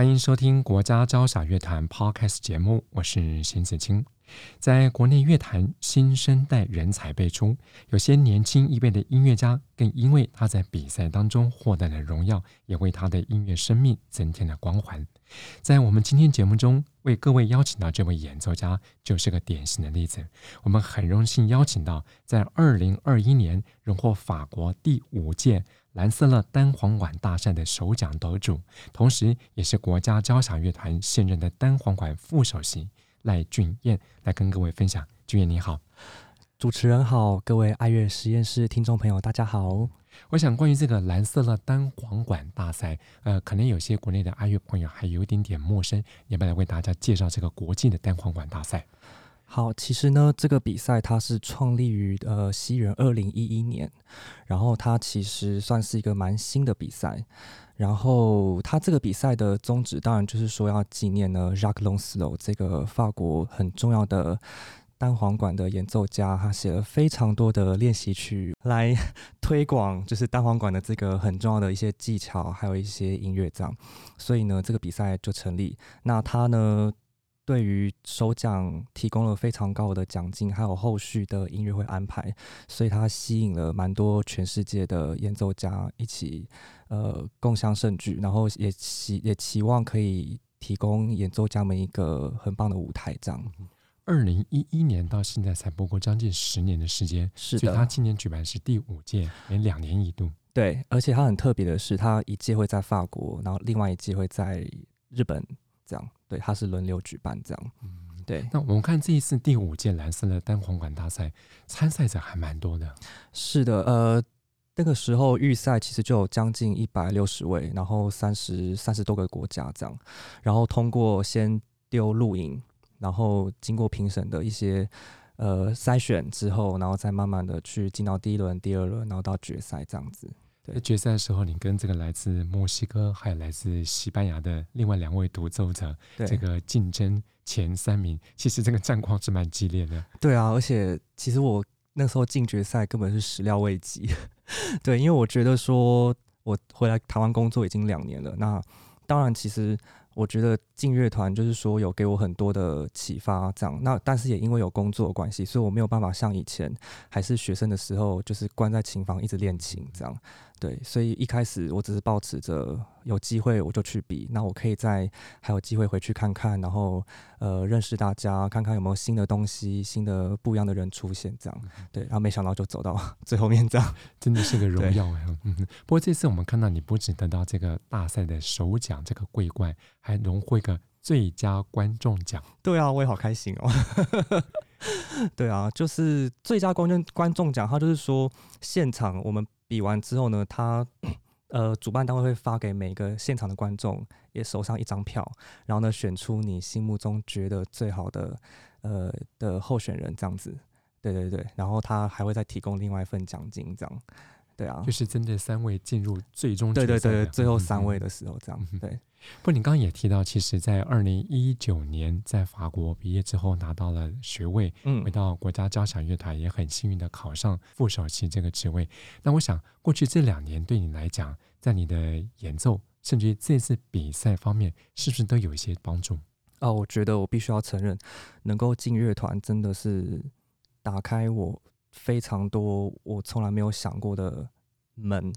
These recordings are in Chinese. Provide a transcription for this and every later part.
欢迎收听国家交响乐团 Podcast 节目，我是邢子清。在国内乐坛，新生代人才辈出，有些年轻一辈的音乐家更因为他在比赛当中获得了荣耀，也为他的音乐生命增添了光环。在我们今天节目中，为各位邀请到这位演奏家，就是个典型的例子。我们很荣幸邀请到在二零二一年荣获法国第五届兰瑟勒单簧管大赛的首奖得主，同时也是国家交响乐团现任的单簧管副首席赖俊彦，来跟各位分享。俊彦你好，主持人好，各位爱乐实验室听众朋友大家好。我想，关于这个蓝色乐单簧管大赛，呃，可能有些国内的爱乐朋友还有一点点陌生，要不要来为大家介绍这个国际的单簧管大赛？好，其实呢，这个比赛它是创立于呃西元二零一一年，然后它其实算是一个蛮新的比赛，然后它这个比赛的宗旨当然就是说要纪念呢 Jacques Longslow 这个法国很重要的。单簧管的演奏家，他写了非常多的练习曲来 推广，就是单簧管的这个很重要的一些技巧，还有一些音乐这样。所以呢，这个比赛就成立。那他呢，对于首奖提供了非常高的奖金，还有后续的音乐会安排，所以它吸引了蛮多全世界的演奏家一起呃共享盛举，然后也期也期望可以提供演奏家们一个很棒的舞台这样。二零一一年到现在才不过将近十年的时间，是的。所以他今年举办是第五届，每两年一度。对，而且他很特别的是，他一届会在法国，然后另外一届会在日本，这样。对，他是轮流举办这样。嗯，对。那我们看这一次第五届蓝色的单簧管大赛，参赛者还蛮多的。是的，呃，那个时候预赛其实就有将近一百六十位，然后三十三十多个国家这样，然后通过先丢录影。然后经过评审的一些呃筛选之后，然后再慢慢的去进到第一轮、第二轮，然后到决赛这样子。在决赛的时候，你跟这个来自墨西哥还有来自西班牙的另外两位独奏者，这个竞争前三名，其实这个战况是蛮激烈的。对啊，而且其实我那时候进决赛根本是始料未及。对，因为我觉得说我回来台湾工作已经两年了，那当然其实。我觉得进乐团就是说有给我很多的启发，这样。那但是也因为有工作的关系，所以我没有办法像以前还是学生的时候，就是关在琴房一直练琴这样。对，所以一开始我只是抱持着有机会我就去比，那我可以再还有机会回去看看，然后呃认识大家，看看有没有新的东西、新的不一样的人出现这样。对，然后没想到就走到 最后面这样，真的是个荣耀哎。嗯，不过这次我们看到你不仅得到这个大赛的首奖这个桂冠，还荣获一个最佳观众奖。对啊，我也好开心哦。对啊，就是最佳观众观众奖，他就是说现场我们。比完之后呢，他呃，主办单位会发给每个现场的观众也手上一张票，然后呢，选出你心目中觉得最好的呃的候选人这样子，对对对，然后他还会再提供另外一份奖金这样，对啊，就是针对三位进入最终对对对，最后三位的时候这样，嗯、对。不，你刚刚也提到，其实，在二零一九年在法国毕业之后拿到了学位，嗯，回到国家交响乐团也很幸运的考上副首席这个职位。那我想，过去这两年对你来讲，在你的演奏甚至于这次比赛方面，是不是都有一些帮助？哦，我觉得我必须要承认，能够进乐团真的是打开我非常多我从来没有想过的。门，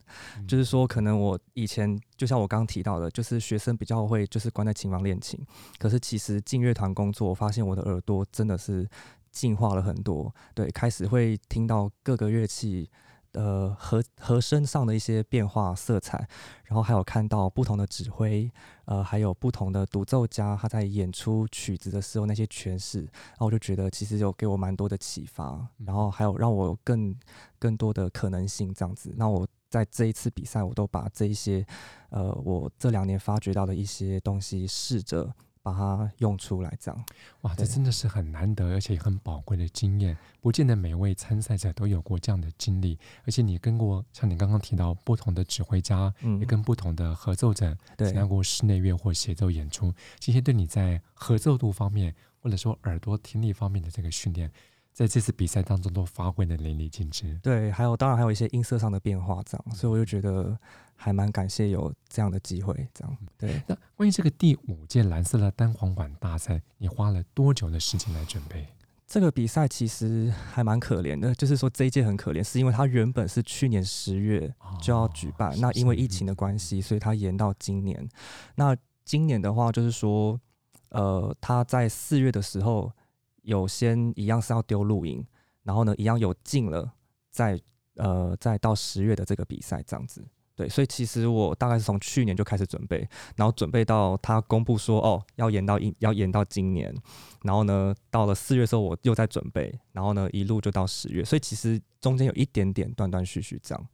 就是说，可能我以前就像我刚刚提到的，就是学生比较会就是关在琴房练琴，可是其实进乐团工作，我发现我的耳朵真的是进化了很多，对，开始会听到各个乐器。呃，和和声上的一些变化色彩，然后还有看到不同的指挥，呃，还有不同的独奏家他在演出曲子的时候那些诠释，然后我就觉得其实有给我蛮多的启发，然后还有让我有更更多的可能性这样子。那我在这一次比赛，我都把这一些呃，我这两年发掘到的一些东西试着把它用出来，这样。哇，这真的是很难得而且很宝贵的经验，不见得每位参赛者都有过这样的经历。而且你跟过像你刚刚提到不同的指挥家，嗯，也跟不同的合奏者参加过室内乐或协奏演出，这些对你在合奏度方面，或者说耳朵听力方面的这个训练。在这次比赛当中都发挥的淋漓尽致。对，还有当然还有一些音色上的变化，这样，所以我就觉得还蛮感谢有这样的机会，这样。对。那关于这个第五届蓝色的单簧管大赛，你花了多久的时间来准备？这个比赛其实还蛮可怜的，就是说这一届很可怜，是因为它原本是去年十月就要举办，哦、那因为疫情的关系，所以它延到今年。那今年的话，就是说，呃，它在四月的时候。有先一样是要丢录音，然后呢，一样有进了，再呃再到十月的这个比赛这样子，对，所以其实我大概是从去年就开始准备，然后准备到他公布说哦要延到一要延到今年，然后呢到了四月的时候我又在准备，然后呢一路就到十月，所以其实中间有一点点断断续续这样，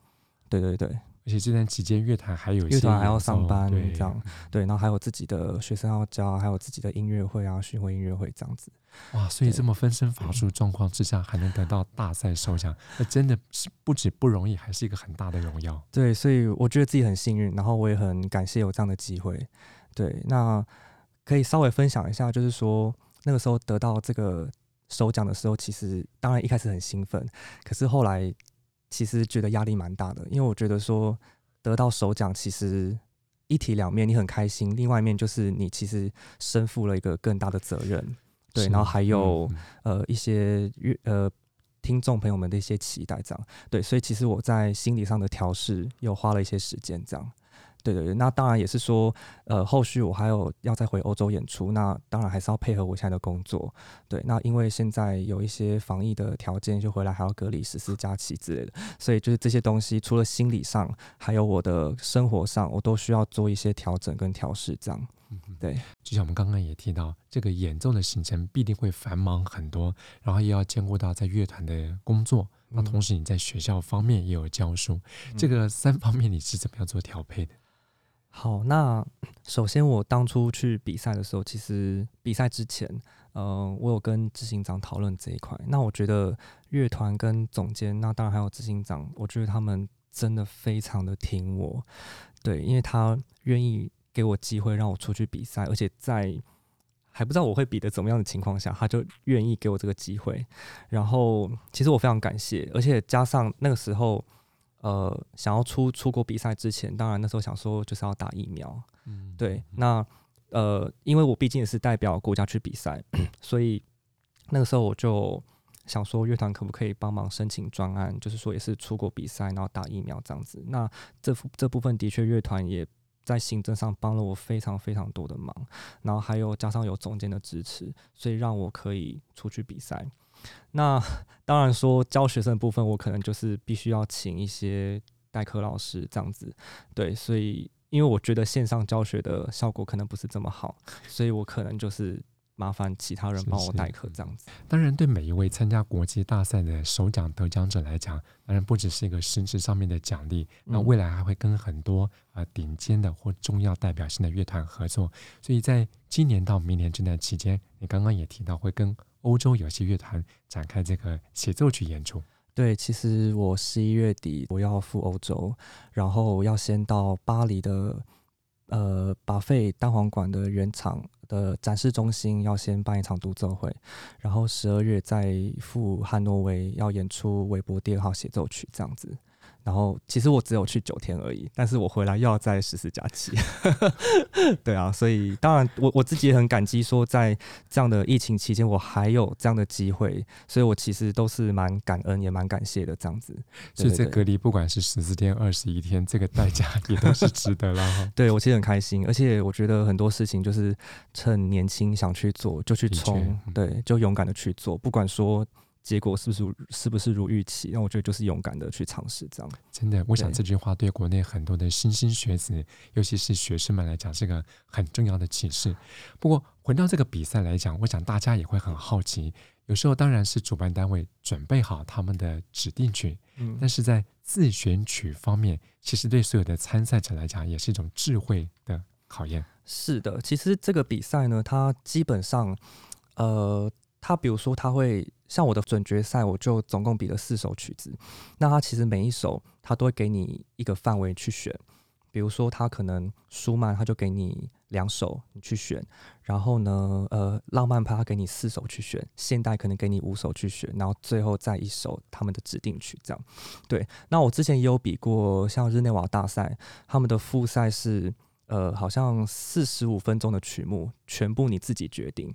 对对对。而且这段期间，乐团还有乐团还要上班，对。这样。对，然后还有自己的学生要教，还有自己的音乐会啊，巡回音乐会这样子。哇，所以这么分身乏术状况之下，还能得到大赛首奖，那真的是不止不容易，还是一个很大的荣耀。对，所以我觉得自己很幸运，然后我也很感谢有这样的机会。对，那可以稍微分享一下，就是说那个时候得到这个首奖的时候，其实当然一开始很兴奋，可是后来。其实觉得压力蛮大的，因为我觉得说得到首奖其实一体两面，你很开心，另外一面就是你其实身负了一个更大的责任，对，然后还有、嗯、呃一些呃听众朋友们的一些期待，这样对，所以其实我在心理上的调试又花了一些时间，这样。对对对，那当然也是说，呃，后续我还有要再回欧洲演出，那当然还是要配合我现在的工作。对，那因为现在有一些防疫的条件，就回来还要隔离十四假期之类的，所以就是这些东西，除了心理上，还有我的生活上，我都需要做一些调整跟调试。这样，对。就像我们刚刚也提到，这个演奏的行程必定会繁忙很多，然后也要兼顾到在乐团的工作，那同时你在学校方面也有教书，嗯、这个三方面你是怎么样做调配的？好，那首先我当初去比赛的时候，其实比赛之前，呃，我有跟执行长讨论这一块。那我觉得乐团跟总监，那当然还有执行长，我觉得他们真的非常的挺我，对，因为他愿意给我机会让我出去比赛，而且在还不知道我会比的怎么样的情况下，他就愿意给我这个机会。然后其实我非常感谢，而且加上那个时候。呃，想要出出国比赛之前，当然那时候想说就是要打疫苗，嗯，对。那呃，因为我毕竟也是代表国家去比赛，所以那个时候我就想说，乐团可不可以帮忙申请专案，就是说也是出国比赛，然后打疫苗这样子。那这这部分的确，乐团也在行政上帮了我非常非常多的忙，然后还有加上有总监的支持，所以让我可以出去比赛。那当然说教学生部分，我可能就是必须要请一些代课老师这样子，对，所以因为我觉得线上教学的效果可能不是这么好，所以我可能就是麻烦其他人帮我代课这样子。当然，对每一位参加国际大赛的首奖得奖者来讲，当然不只是一个实质上面的奖励，那未来还会跟很多啊顶尖的或重要代表性的乐团合作。所以在今年到明年这段期间，你刚刚也提到会跟。欧洲有些乐团展开这个协奏曲演出。对，其实我十一月底我要赴欧洲，然后要先到巴黎的呃巴费单簧管的原厂的展示中心，要先办一场独奏会，然后十二月再赴汉诺威要演出韦伯第二号协奏曲，这样子。然后其实我只有去九天而已，但是我回来又要再十四假期，对啊，所以当然我我自己也很感激，说在这样的疫情期间我还有这样的机会，所以我其实都是蛮感恩也蛮感谢的这样子。所以这隔离不管是十四天、二十一天，这个代价 也都是值得了。对，我其实很开心，而且我觉得很多事情就是趁年轻想去做就去冲，对，就勇敢的去做，不管说。结果是不是是不是如预期？那我觉得就是勇敢的去尝试，这样。真的，我想这句话对国内很多的新兴学子，尤其是学生们来讲，是个很重要的启示。不过，回到这个比赛来讲，我想大家也会很好奇。有时候当然是主办单位准备好他们的指定曲，嗯，但是在自选曲方面，其实对所有的参赛者来讲，也是一种智慧的考验。是的，其实这个比赛呢，它基本上，呃，它比如说，它会像我的准决赛，我就总共比了四首曲子，那它其实每一首，它都会给你一个范围去选。比如说，他可能舒曼，他就给你两首你去选，然后呢，呃，浪漫派他给你四首去选，现代可能给你五首去选，然后最后再一首他们的指定曲，这样。对，那我之前也有比过，像日内瓦大赛，他们的复赛是，呃，好像四十五分钟的曲目，全部你自己决定。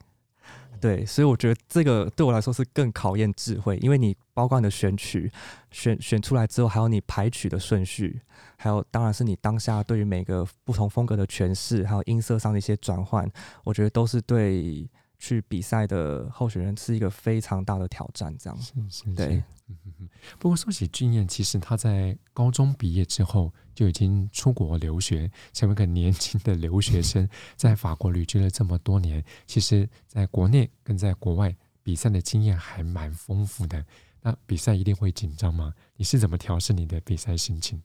对，所以我觉得这个对我来说是更考验智慧，因为你包括你的选曲选选出来之后，还有你排曲的顺序，还有当然是你当下对于每个不同风格的诠释，还有音色上的一些转换，我觉得都是对去比赛的候选人是一个非常大的挑战。这样，是是是对。不过说起俊彦，其实他在高中毕业之后就已经出国留学，成为一个年轻的留学生，在法国旅居了这么多年。其实，在国内跟在国外比赛的经验还蛮丰富的。那比赛一定会紧张吗？你是怎么调试你的比赛心情？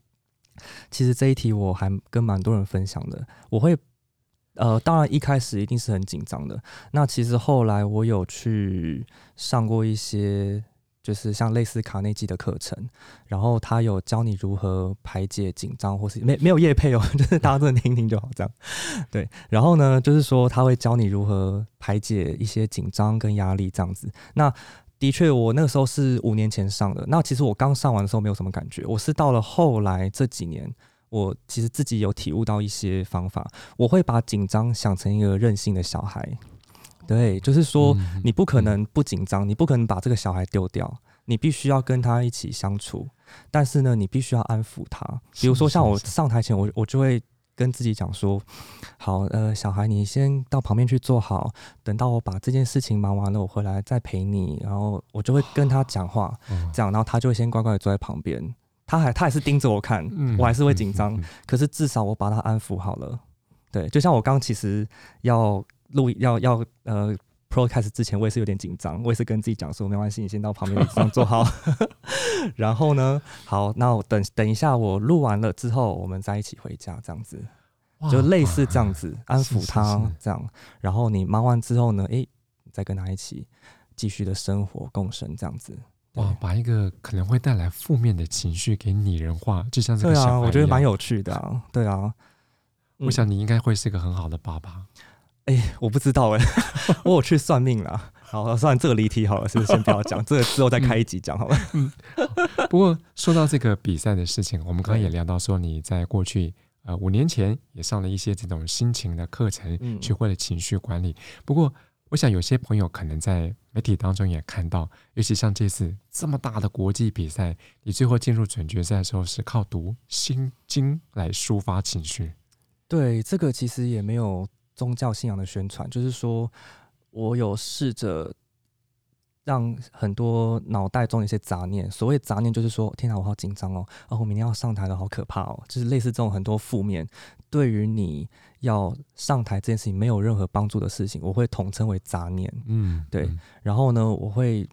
其实这一题我还跟蛮多人分享的。我会，呃，当然一开始一定是很紧张的。那其实后来我有去上过一些。就是像类似卡内基的课程，然后他有教你如何排解紧张，或是没没有业配哦，就是大家真的听听就好这样。对，然后呢，就是说他会教你如何排解一些紧张跟压力这样子。那的确，我那个时候是五年前上的。那其实我刚上完的时候没有什么感觉，我是到了后来这几年，我其实自己有体悟到一些方法。我会把紧张想成一个任性的小孩。对，就是说你不可能不紧张，你不可能把这个小孩丢掉，你必须要跟他一起相处。但是呢，你必须要安抚他。比如说，像我上台前，我我就会跟自己讲说：“好，呃，小孩，你先到旁边去坐好，等到我把这件事情忙完了，我回来再陪你。”然后我就会跟他讲话，这样，然后他就会先乖乖的坐在旁边。他还他还是盯着我看，我还是会紧张，可是至少我把他安抚好了。对，就像我刚其实要。录要要呃，Pro 开始之前，我也是有点紧张，我也是跟自己讲说，没关系，你先到旁边椅子上坐好。然后呢，好，那我等等一下，我录完了之后，我们再一起回家，这样子，就类似这样子安抚他这样。然后你忙完之后呢，诶，再跟他一起继续的生活共生这样子。哇，把一个可能会带来负面的情绪给拟人化，就像这啊，我觉得蛮有趣的啊。对啊，我想你应该会是个很好的爸爸。哎、欸，我不知道哎、欸，我有去算命了。好，算这个离题好了，是不是先不要讲？这个之后再开一集讲好了。嗯，不过说到这个比赛的事情，我们刚刚也聊到说你在过去呃五年前也上了一些这种心情的课程，学会了情绪管理。不过，我想有些朋友可能在媒体当中也看到，尤其像这次这么大的国际比赛，你最后进入总决赛的时候是靠读心经来抒发情绪。对，这个其实也没有。宗教信仰的宣传，就是说我有试着让很多脑袋中有一些杂念。所谓杂念，就是说，天哪，我好紧张哦，哦我明天要上台了，好可怕哦，就是类似这种很多负面，对于你要上台这件事情没有任何帮助的事情，我会统称为杂念。嗯，对。然后呢，我会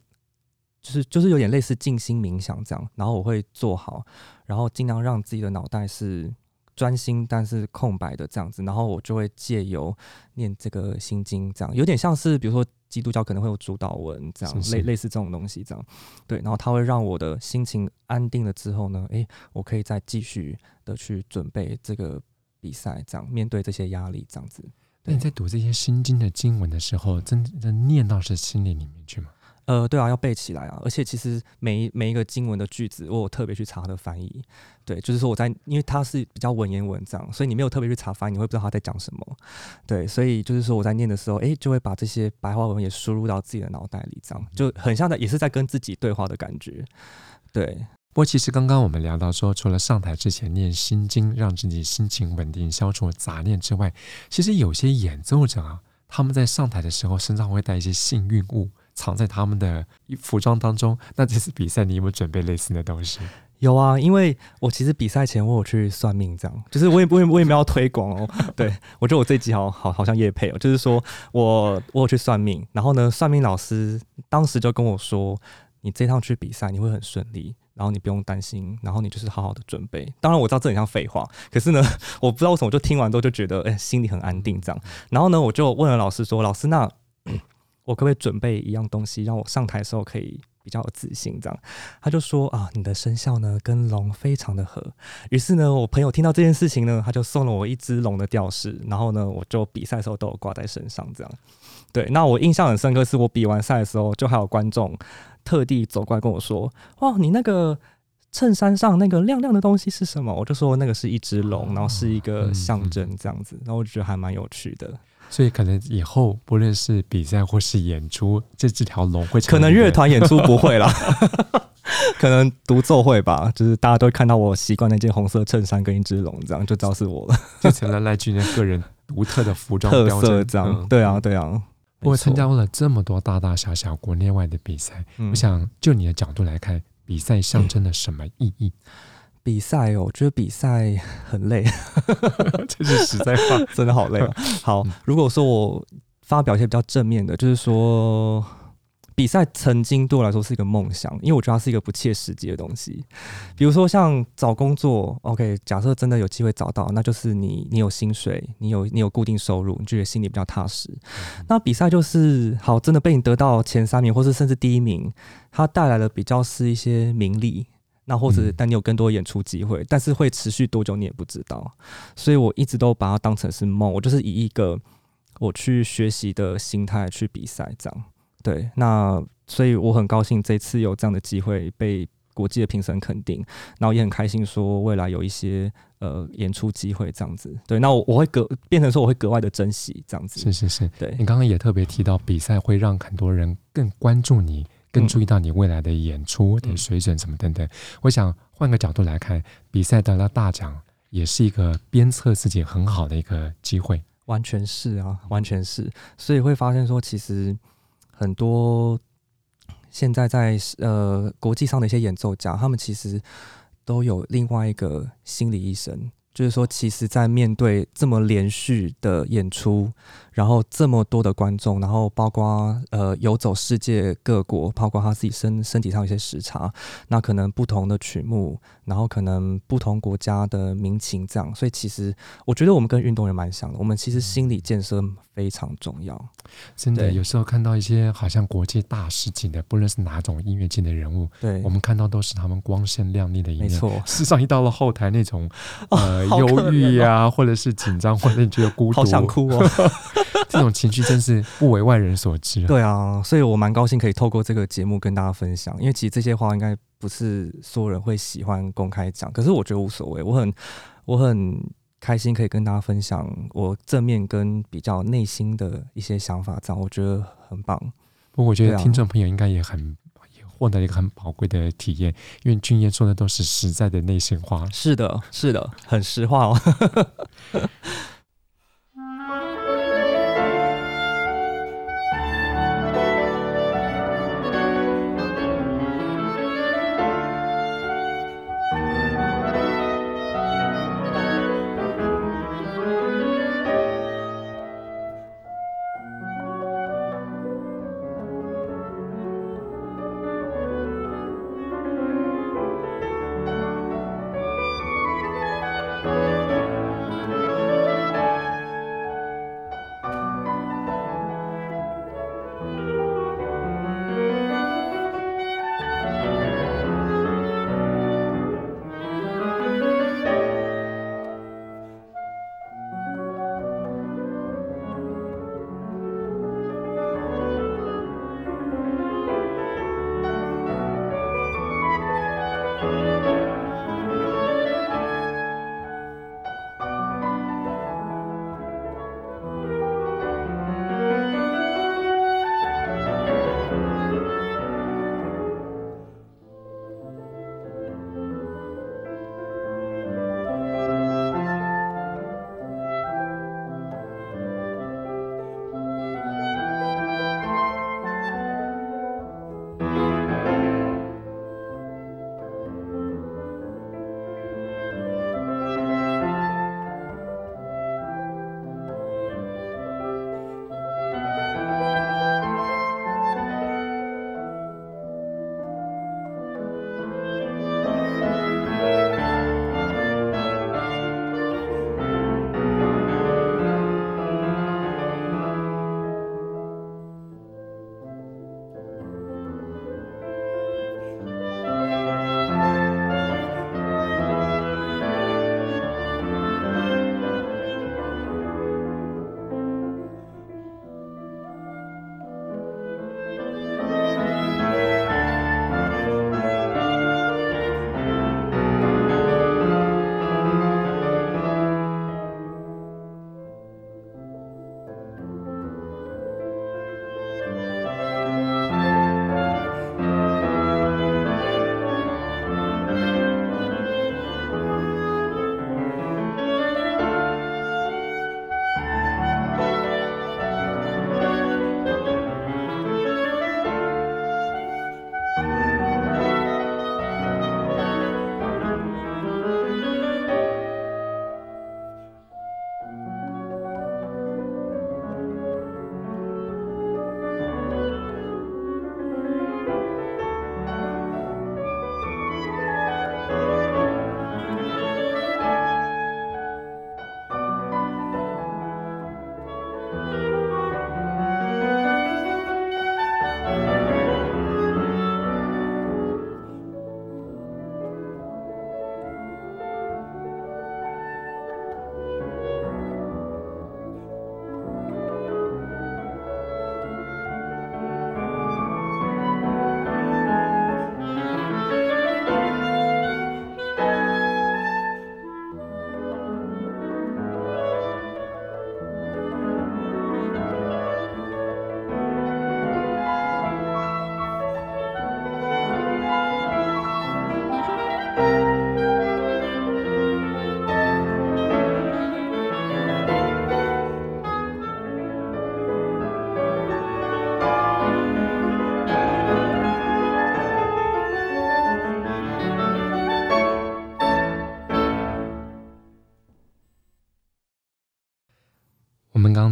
就是就是有点类似静心冥想这样，然后我会做好，然后尽量让自己的脑袋是。专心但是空白的这样子，然后我就会借由念这个心经，这样有点像是比如说基督教可能会有主导文这样，类类似这种东西这样，对，然后它会让我的心情安定了之后呢，诶，我可以再继续的去准备这个比赛，这样面对这些压力这样子。那你在读这些心经的经文的时候，真的念到是心里里面去吗？呃，对啊，要背起来啊！而且其实每一每一个经文的句子，我有特别去查它的翻译。对，就是说我在，因为它是比较文言文这样，所以你没有特别去查翻译，你会不知道他在讲什么。对，所以就是说我在念的时候，哎，就会把这些白话文也输入到自己的脑袋里，这样就很像在也是在跟自己对话的感觉。对，不过其实刚刚我们聊到说，除了上台之前念心经，让自己心情稳定，消除杂念之外，其实有些演奏者啊，他们在上台的时候身上会带一些幸运物。藏在他们的服装当中。那这次比赛你有没有准备类似的东西？有啊，因为我其实比赛前我有去算命，这样就是我也不会，我也没有推广哦。对，我觉得我这一集好好好像叶配哦，就是说我我有去算命，然后呢，算命老师当时就跟我说，你这趟去比赛你会很顺利，然后你不用担心，然后你就是好好的准备。当然我知道这很像废话，可是呢，我不知道为什么就听完之后就觉得，哎、欸，心里很安定这样。然后呢，我就问了老师说，老师，那我可不可以准备一样东西，让我上台的时候可以比较有自信？这样，他就说啊，你的生肖呢跟龙非常的合。于是呢，我朋友听到这件事情呢，他就送了我一只龙的吊饰，然后呢，我就比赛的时候都有挂在身上这样。对，那我印象很深刻，是我比完赛的时候，就还有观众。特地走过来跟我说：“哇，你那个衬衫上那个亮亮的东西是什么？”我就说：“那个是一只龙，然后是一个象征，这样子。”然后我就觉得还蛮有趣的。所以可能以后不论是比赛或是演出，这这条龙会可能乐团演出不会啦，可能独奏会吧。就是大家都会看到我习惯那件红色衬衫跟一只龙，这样就知道是我了，就成了赖俊的个人独特的服装特色。这样，嗯、对啊，对啊。我参加过了这么多大大小小国内外的比赛，嗯、我想就你的角度来看，比赛象征了什么意义？比赛哦，我觉得比赛很累，这是实在话，真的好累。好，如果说我发表一些比较正面的，就是说。比赛曾经对我来说是一个梦想，因为我觉得它是一个不切实际的东西。比如说像找工作，OK，假设真的有机会找到，那就是你你有薪水，你有你有固定收入，你觉得心里比较踏实。那比赛就是好，真的被你得到前三名，或是甚至第一名，它带来的比较是一些名利，那或者但你有更多演出机会，但是会持续多久你也不知道。所以我一直都把它当成是梦，我就是以一个我去学习的心态去比赛这样。对，那所以我很高兴这次有这样的机会被国际的评审肯定，然后也很开心说未来有一些呃演出机会这样子。对，那我我会格变成说我会格外的珍惜这样子。是是是，对。你刚刚也特别提到比赛会让很多人更关注你，更注意到你未来的演出的水准什么等等。嗯、我想换个角度来看，比赛得了大奖也是一个鞭策自己很好的一个机会。完全是啊，完全是。所以会发现说其实。很多现在在呃国际上的一些演奏家，他们其实都有另外一个心理医生。就是说，其实，在面对这么连续的演出，然后这么多的观众，然后包括呃游走世界各国，包括他自己身身体上一些时差，那可能不同的曲目，然后可能不同国家的民情这样，所以其实我觉得我们跟运动员蛮像的，我们其实心理建设非常重要。真的，有时候看到一些好像国际大师级的，不论是哪种音乐界的人物，对，我们看到都是他们光鲜亮丽的一面。没错，事实上一到了后台那种呃。忧郁呀，或者是紧张，或者你觉得孤独，好想哭哦。这种情绪真是不为外人所知。对啊，所以我蛮高兴可以透过这个节目跟大家分享，因为其实这些话应该不是所有人会喜欢公开讲，可是我觉得无所谓，我很我很开心可以跟大家分享我正面跟比较内心的一些想法，这样我觉得很棒。不过我觉得听众朋友应该也很。获得一个很宝贵的体验，因为俊彦说的都是实在的内心话。是的，是的，很实话哦。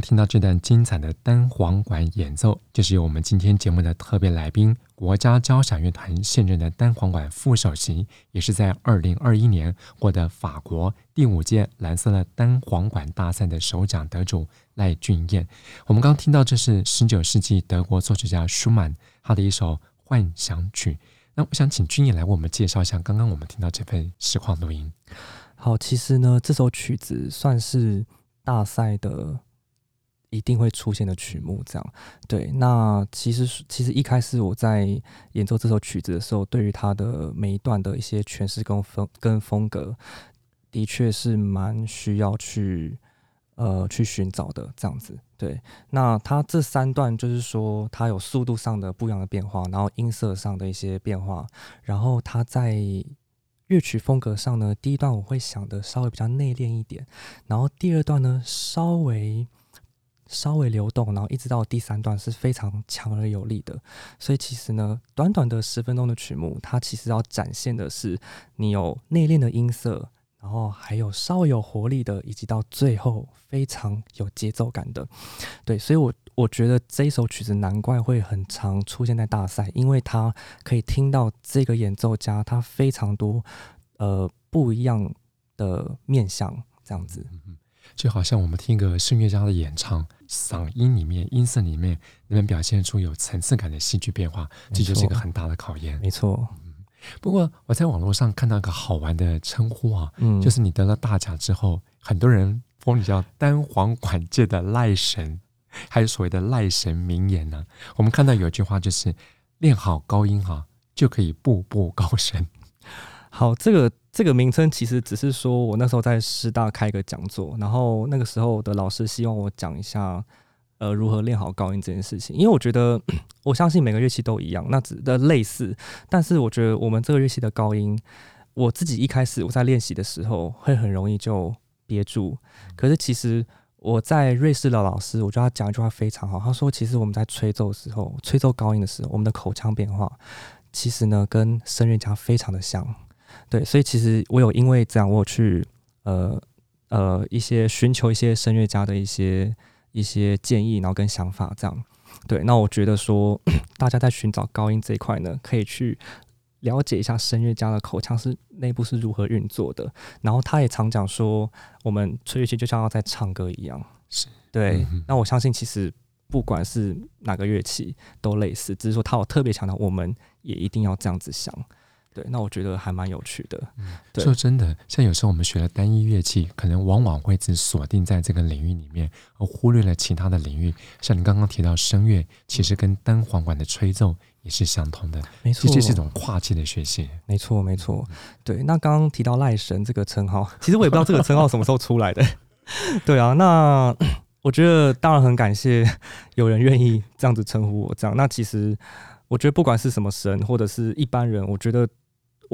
听到这段精彩的单簧管演奏，就是由我们今天节目的特别来宾，国家交响乐团现任的单簧管副首席，也是在二零二一年获得法国第五届蓝色的单簧管大赛的首奖得主赖俊彦。我们刚刚听到这是十九世纪德国作曲家舒曼他的一首幻想曲。那我想请俊彦来为我们介绍一下刚刚我们听到这份实况录音。好，其实呢，这首曲子算是大赛的。一定会出现的曲目，这样对。那其实其实一开始我在演奏这首曲子的时候，对于它的每一段的一些诠释跟风跟风格，的确是蛮需要去呃去寻找的这样子。对，那它这三段就是说，它有速度上的不一样的变化，然后音色上的一些变化，然后它在乐曲风格上呢，第一段我会想的稍微比较内敛一点，然后第二段呢稍微。稍微流动，然后一直到第三段是非常强而有力的。所以其实呢，短短的十分钟的曲目，它其实要展现的是你有内敛的音色，然后还有稍微有活力的，以及到最后非常有节奏感的。对，所以我我觉得这一首曲子难怪会很常出现在大赛，因为它可以听到这个演奏家他非常多呃不一样的面相，这样子。就好像我们听一个声乐家的演唱，嗓音里面、音色里面能不能表现出有层次感的戏剧变化，这就是一个很大的考验。没错。嗯，不过我在网络上看到一个好玩的称呼啊，嗯，就是你得了大奖之后，很多人封你叫单簧管界的赖神，还有所谓的赖神名言呢、啊。我们看到有一句话就是练好高音哈、啊，就可以步步高升。好，这个。这个名称其实只是说，我那时候在师大开一个讲座，然后那个时候的老师希望我讲一下，呃，如何练好高音这件事情。因为我觉得，我相信每个乐器都一样，那只的类似，但是我觉得我们这个乐器的高音，我自己一开始我在练习的时候会很容易就憋住。可是其实我在瑞士的老师，我觉得他讲一句话非常好，他说，其实我们在吹奏的时候，吹奏高音的时候，我们的口腔变化，其实呢跟声乐家非常的像。对，所以其实我有因为这样，我有去呃呃一些寻求一些声乐家的一些一些建议，然后跟想法这样。对，那我觉得说 大家在寻找高音这一块呢，可以去了解一下声乐家的口腔是内部是如何运作的。然后他也常讲说，我们吹乐器就像要在唱歌一样。是对。那我相信其实不管是哪个乐器都类似，只是说他有特别强调，我们也一定要这样子想。对，那我觉得还蛮有趣的。嗯，说真的，像有时候我们学了单一乐器，可能往往会只锁定在这个领域里面，而忽略了其他的领域。像你刚刚提到声乐，其实跟单簧管的吹奏也是相同的。没错，这是一种跨界的学习。没错，没错。对，那刚刚提到赖神这个称号，其实我也不知道这个称号什么时候出来的。对啊，那 我觉得当然很感谢有人愿意这样子称呼我。这样，那其实我觉得不管是什么神或者是一般人，我觉得。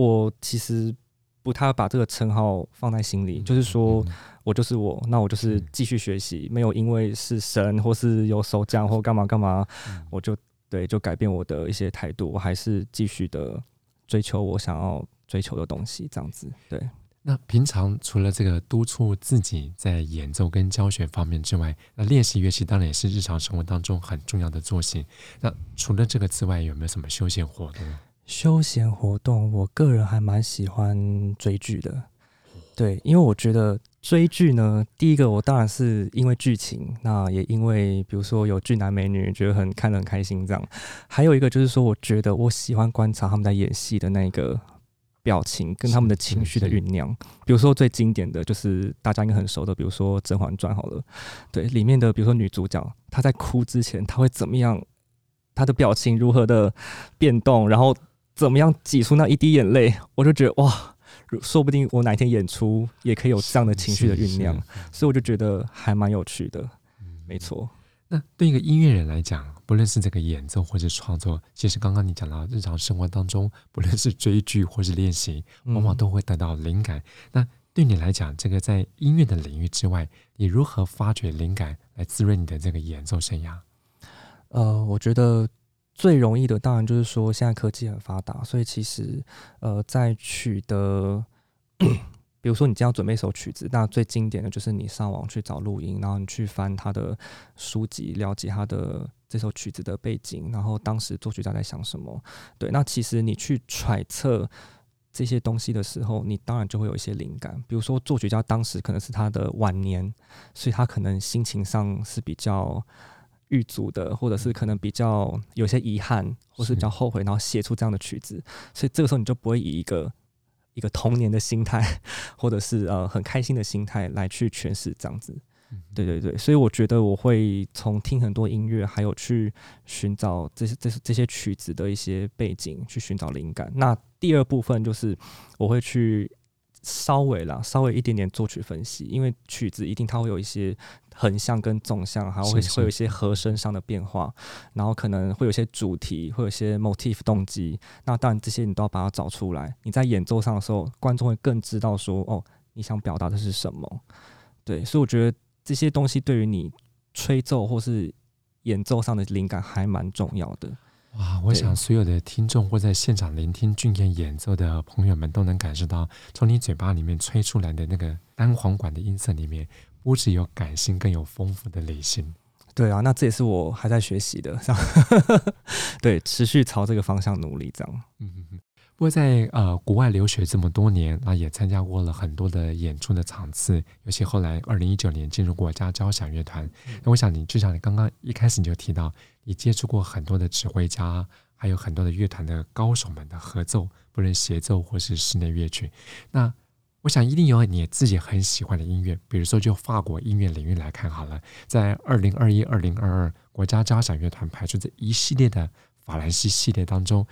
我其实不太把这个称号放在心里，就是说我就是我，那我就是继续学习，没有因为是神或是有手奖或干嘛干嘛，我就对就改变我的一些态度，我还是继续的追求我想要追求的东西，这样子。对。那平常除了这个督促自己在演奏跟教学方面之外，那练习乐器当然也是日常生活当中很重要的作息。那除了这个之外，有没有什么休闲活动？休闲活动，我个人还蛮喜欢追剧的，对，因为我觉得追剧呢，第一个我当然是因为剧情，那也因为比如说有俊男美女，觉得很看得很开心这样。还有一个就是说，我觉得我喜欢观察他们在演戏的那个表情跟他们的情绪的酝酿。比如说最经典的就是大家应该很熟的，比如说《甄嬛传》好了，对，里面的比如说女主角她在哭之前，她会怎么样？她的表情如何的变动，然后。怎么样挤出那一滴眼泪？我就觉得哇，说不定我哪天演出也可以有这样的情绪的酝酿，所以我就觉得还蛮有趣的。嗯，没错。那对一个音乐人来讲，不论是这个演奏或者创作，其实刚刚你讲到日常生活当中，不论是追剧或是练习，往往都会得到灵感。嗯。那对你来讲，这个在音乐的领域之外，你如何发掘灵感来滋润你的这个演奏生涯？呃，我觉得。最容易的当然就是说，现在科技很发达，所以其实呃，在取得比如说你今天要准备一首曲子，那最经典的就是你上网去找录音，然后你去翻他的书籍，了解他的这首曲子的背景，然后当时作曲家在想什么。对，那其实你去揣测这些东西的时候，你当然就会有一些灵感。比如说作曲家当时可能是他的晚年，所以他可能心情上是比较郁卒的，或者是可能比较有些遗憾，或是比较后悔，然后写出这样的曲子。所以这个时候你就不会以一个一个童年的心态，或者是呃很开心的心态来去诠释这样子。对对对，所以我觉得我会从听很多音乐，还有去寻找这些这些这些曲子的一些背景，去寻找灵感。那第二部分就是我会去稍微啦，稍微一点点作曲分析，因为曲子一定它会有一些横向跟纵向，还会会有一些和声上的变化，然后可能会有一些主题，会有一些 motif 动机。那当然这些你都要把它找出来。你在演奏上的时候，观众会更知道说哦，你想表达的是什么。对，所以我觉得。这些东西对于你吹奏或是演奏上的灵感还蛮重要的。哇，我想所有的听众或在现场聆听俊彦演奏的朋友们都能感受到，从你嘴巴里面吹出来的那个单簧管的音色里面，不只有感性，更有丰富的理性。对啊，那这也是我还在学习的，对，持续朝这个方向努力，这样。嗯。不过在呃国外留学这么多年，那也参加过了很多的演出的场次，尤其后来二零一九年进入国家交响乐团。那我想你就像你刚刚一开始你就提到，你接触过很多的指挥家，还有很多的乐团的高手们的合奏，不论协奏或是室内乐曲。那我想一定有你自己很喜欢的音乐，比如说就法国音乐领域来看好了，在二零二一、二零二二国家交响乐团排出这一系列的法兰西系列当中。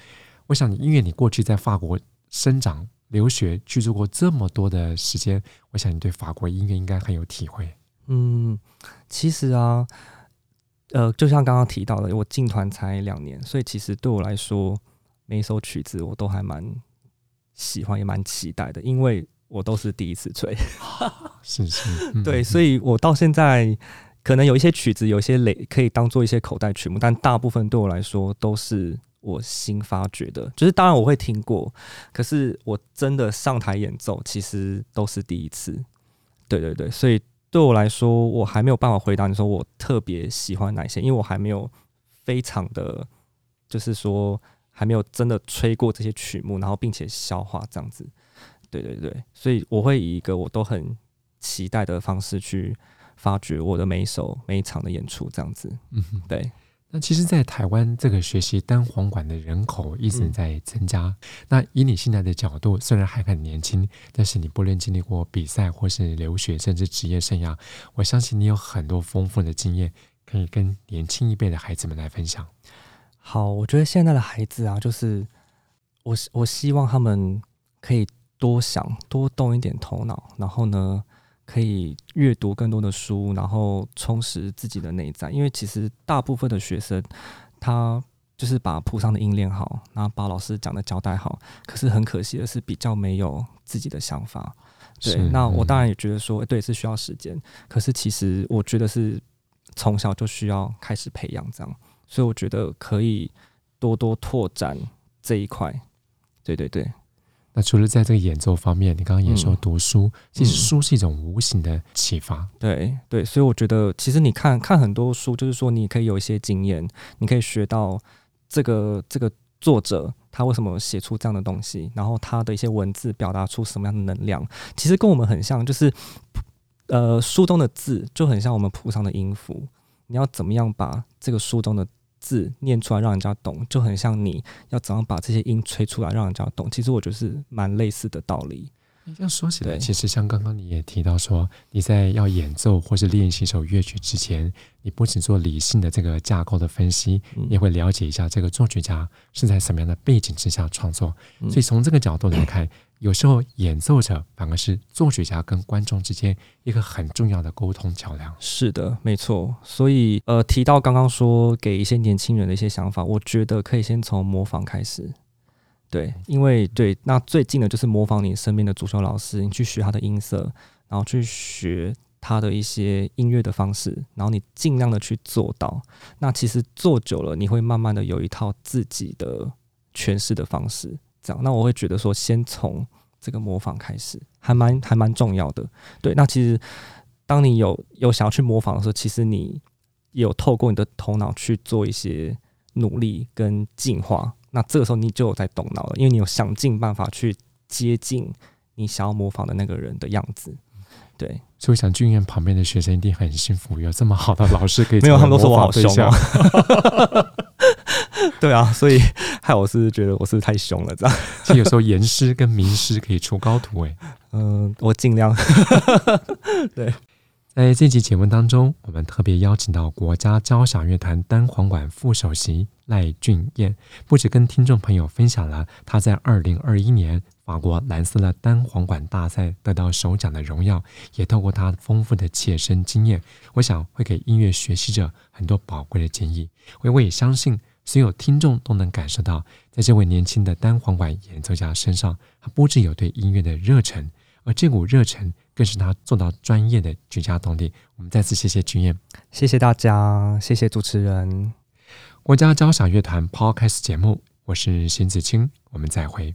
我想，你因为你过去在法国生长、留学、居住过这么多的时间，我想你对法国音乐应该很有体会。嗯，其实啊，呃，就像刚刚提到的，我进团才两年，所以其实对我来说，每一首曲子我都还蛮喜欢，也蛮期待的，因为我都是第一次吹。是是，嗯、对，所以我到现在可能有一些曲子，有一些累可以当做一些口袋曲目，但大部分对我来说都是。我新发掘的，就是当然我会听过，可是我真的上台演奏，其实都是第一次。对对对，所以对我来说，我还没有办法回答你说我特别喜欢哪些，因为我还没有非常的，就是说还没有真的吹过这些曲目，然后并且消化这样子。对对对，所以我会以一个我都很期待的方式去发掘我的每一首每一场的演出，这样子。嗯，对。那其实，在台湾这个学习单簧管的人口一直在增加。嗯、那以你现在的角度，虽然还很年轻，但是你不论经历过比赛，或是留学，甚至职业生涯，我相信你有很多丰富的经验，可以跟年轻一辈的孩子们来分享。好，我觉得现在的孩子啊，就是我我希望他们可以多想，多动一点头脑，然后呢，可以阅读更多的书，然后充实自己的内在。因为其实大部分的学生，他就是把谱上的音练好，然后把老师讲的交代好。可是很可惜的是，比较没有自己的想法。对，那我当然也觉得说，对，是需要时间。可是其实我觉得是从小就需要开始培养这样。所以我觉得可以多多拓展这一块。对对对。那除了在这个演奏方面，你刚刚也说读书，嗯、其实书是一种无形的启发。对对，所以我觉得，其实你看看很多书，就是说你可以有一些经验，你可以学到这个这个作者他为什么写出这样的东西，然后他的一些文字表达出什么样的能量，其实跟我们很像，就是呃书中的字就很像我们谱上的音符，你要怎么样把这个书中的。字念出来让人家懂，就很像你要怎样把这些音吹出来让人家懂。其实我觉得是蛮类似的道理。你这样说起来，其实像刚刚你也提到说，你在要演奏或是练习一首乐曲之前，你不仅做理性的这个架构的分析，你也会了解一下这个作曲家是在什么样的背景之下创作。所以从这个角度来看。有时候演奏者反而是作曲家跟观众之间一个很重要的沟通桥梁。是的，没错。所以呃，提到刚刚说给一些年轻人的一些想法，我觉得可以先从模仿开始。对，因为对，那最近的就是模仿你身边的主修老师，你去学他的音色，然后去学他的一些音乐的方式，然后你尽量的去做到。那其实做久了，你会慢慢的有一套自己的诠释的方式。这样，那我会觉得说，先从这个模仿开始，还蛮还蛮重要的。对，那其实当你有有想要去模仿的时候，其实你有透过你的头脑去做一些努力跟进化，那这个时候你就有在动脑了，因为你有想尽办法去接近你想要模仿的那个人的样子。对，所以我想剧院旁边的学生一定很幸福，有这么好的老师可以没有，他们都说我好凶哦。对啊，所以 害我是觉得我是太凶了，这样。其实有时候严师跟名师可以出高徒哎。嗯，我尽量。对，在这期节目当中，我们特别邀请到国家交响乐团单簧管副首席赖俊彦，不止跟听众朋友分享了他在二零二一年。法国兰斯的单簧管大赛得到首奖的荣耀，也透过他丰富的切身经验，我想会给音乐学习者很多宝贵的建议。我我也相信所有听众都能感受到，在这位年轻的单簧管演奏家身上，他不只有对音乐的热忱，而这股热忱更是他做到专业的绝佳动力。我们再次谢谢君燕，谢谢大家，谢谢主持人。国家交响乐团 Podcast 节目，我是邢子清，我们再会。